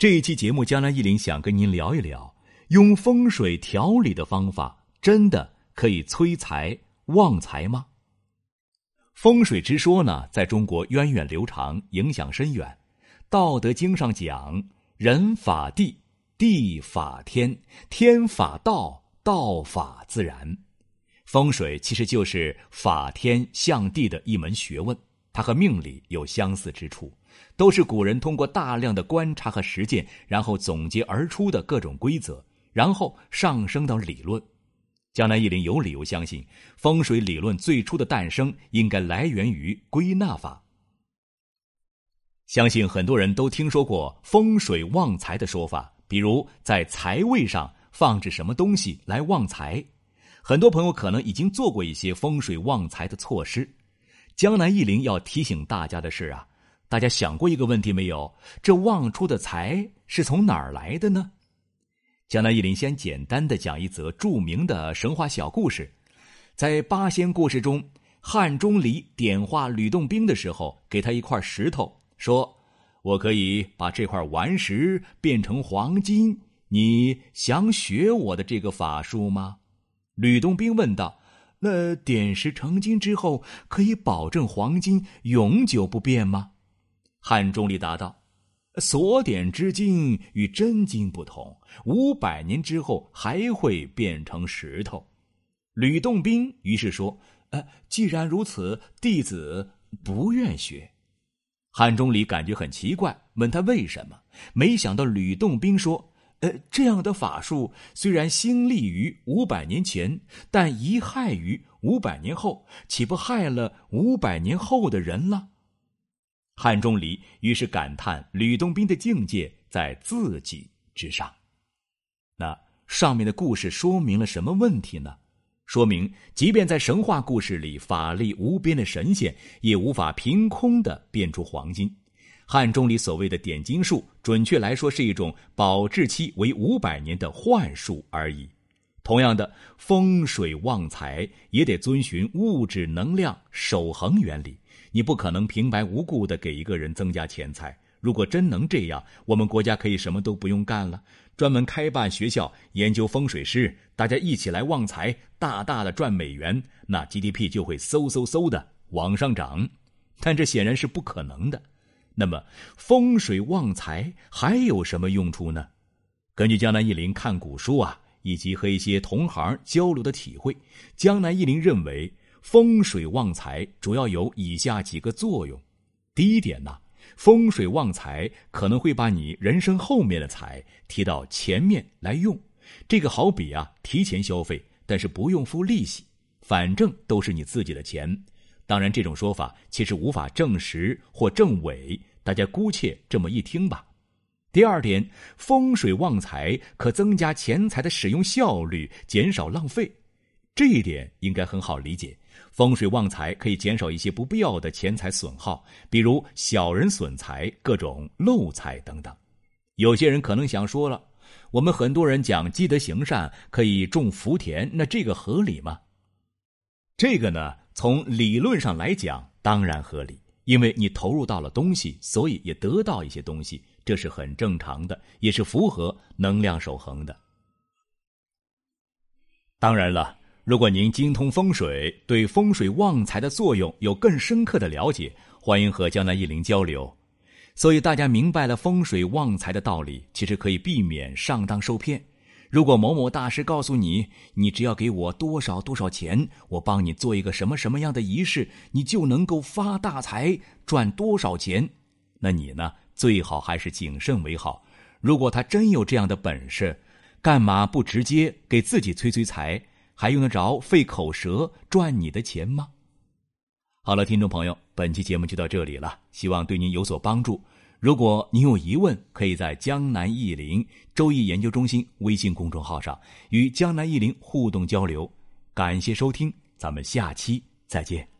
这一期节目，江南一林想跟您聊一聊，用风水调理的方法，真的可以催财旺财吗？风水之说呢，在中国源远流长，影响深远。《道德经》上讲：“人法地，地法天，天法道，道法自然。”风水其实就是法天象地的一门学问，它和命理有相似之处。都是古人通过大量的观察和实践，然后总结而出的各种规则，然后上升到理论。江南一林有理由相信，风水理论最初的诞生应该来源于归纳法。相信很多人都听说过风水旺财的说法，比如在财位上放置什么东西来旺财。很多朋友可能已经做过一些风水旺财的措施。江南一林要提醒大家的是啊。大家想过一个问题没有？这旺出的财是从哪儿来的呢？江南一林先简单的讲一则著名的神话小故事。在八仙故事中，汉钟离点化吕洞宾的时候，给他一块石头，说：“我可以把这块顽石变成黄金，你想学我的这个法术吗？”吕洞宾问道：“那点石成金之后，可以保证黄金永久不变吗？”汉钟离答道：“所点之金与真金不同，五百年之后还会变成石头。”吕洞宾于是说：“呃，既然如此，弟子不愿学。”汉钟离感觉很奇怪，问他为什么。没想到吕洞宾说：“呃，这样的法术虽然兴立于五百年前，但遗害于五百年后，岂不害了五百年后的人了？”汉钟离于是感叹：“吕洞宾的境界在自己之上。”那上面的故事说明了什么问题呢？说明，即便在神话故事里，法力无边的神仙也无法凭空的变出黄金。汉中里所谓的点金术，准确来说是一种保质期为五百年的幻术而已。同样的，风水旺财也得遵循物质能量守恒原理。你不可能平白无故的给一个人增加钱财。如果真能这样，我们国家可以什么都不用干了，专门开办学校研究风水师，大家一起来旺财，大大的赚美元，那 GDP 就会嗖嗖嗖的往上涨。但这显然是不可能的。那么，风水旺财还有什么用处呢？根据江南一林看古书啊，以及和一些同行交流的体会，江南一林认为。风水旺财主要有以下几个作用：第一点呢，风水旺财可能会把你人生后面的财提到前面来用，这个好比啊提前消费，但是不用付利息，反正都是你自己的钱。当然，这种说法其实无法证实或证伪，大家姑且这么一听吧。第二点，风水旺财可增加钱财的使用效率，减少浪费，这一点应该很好理解。风水旺财可以减少一些不必要的钱财损耗，比如小人损财、各种漏财等等。有些人可能想说了，我们很多人讲积德行善可以种福田，那这个合理吗？这个呢，从理论上来讲当然合理，因为你投入到了东西，所以也得到一些东西，这是很正常的，也是符合能量守恒的。当然了。如果您精通风水，对风水旺财的作用有更深刻的了解，欢迎和江南一林交流。所以大家明白了风水旺财的道理，其实可以避免上当受骗。如果某某大师告诉你，你只要给我多少多少钱，我帮你做一个什么什么样的仪式，你就能够发大财，赚多少钱，那你呢？最好还是谨慎为好。如果他真有这样的本事，干嘛不直接给自己催催财？还用得着费口舌赚你的钱吗？好了，听众朋友，本期节目就到这里了，希望对您有所帮助。如果您有疑问，可以在江南易林周易研究中心微信公众号上与江南易林互动交流。感谢收听，咱们下期再见。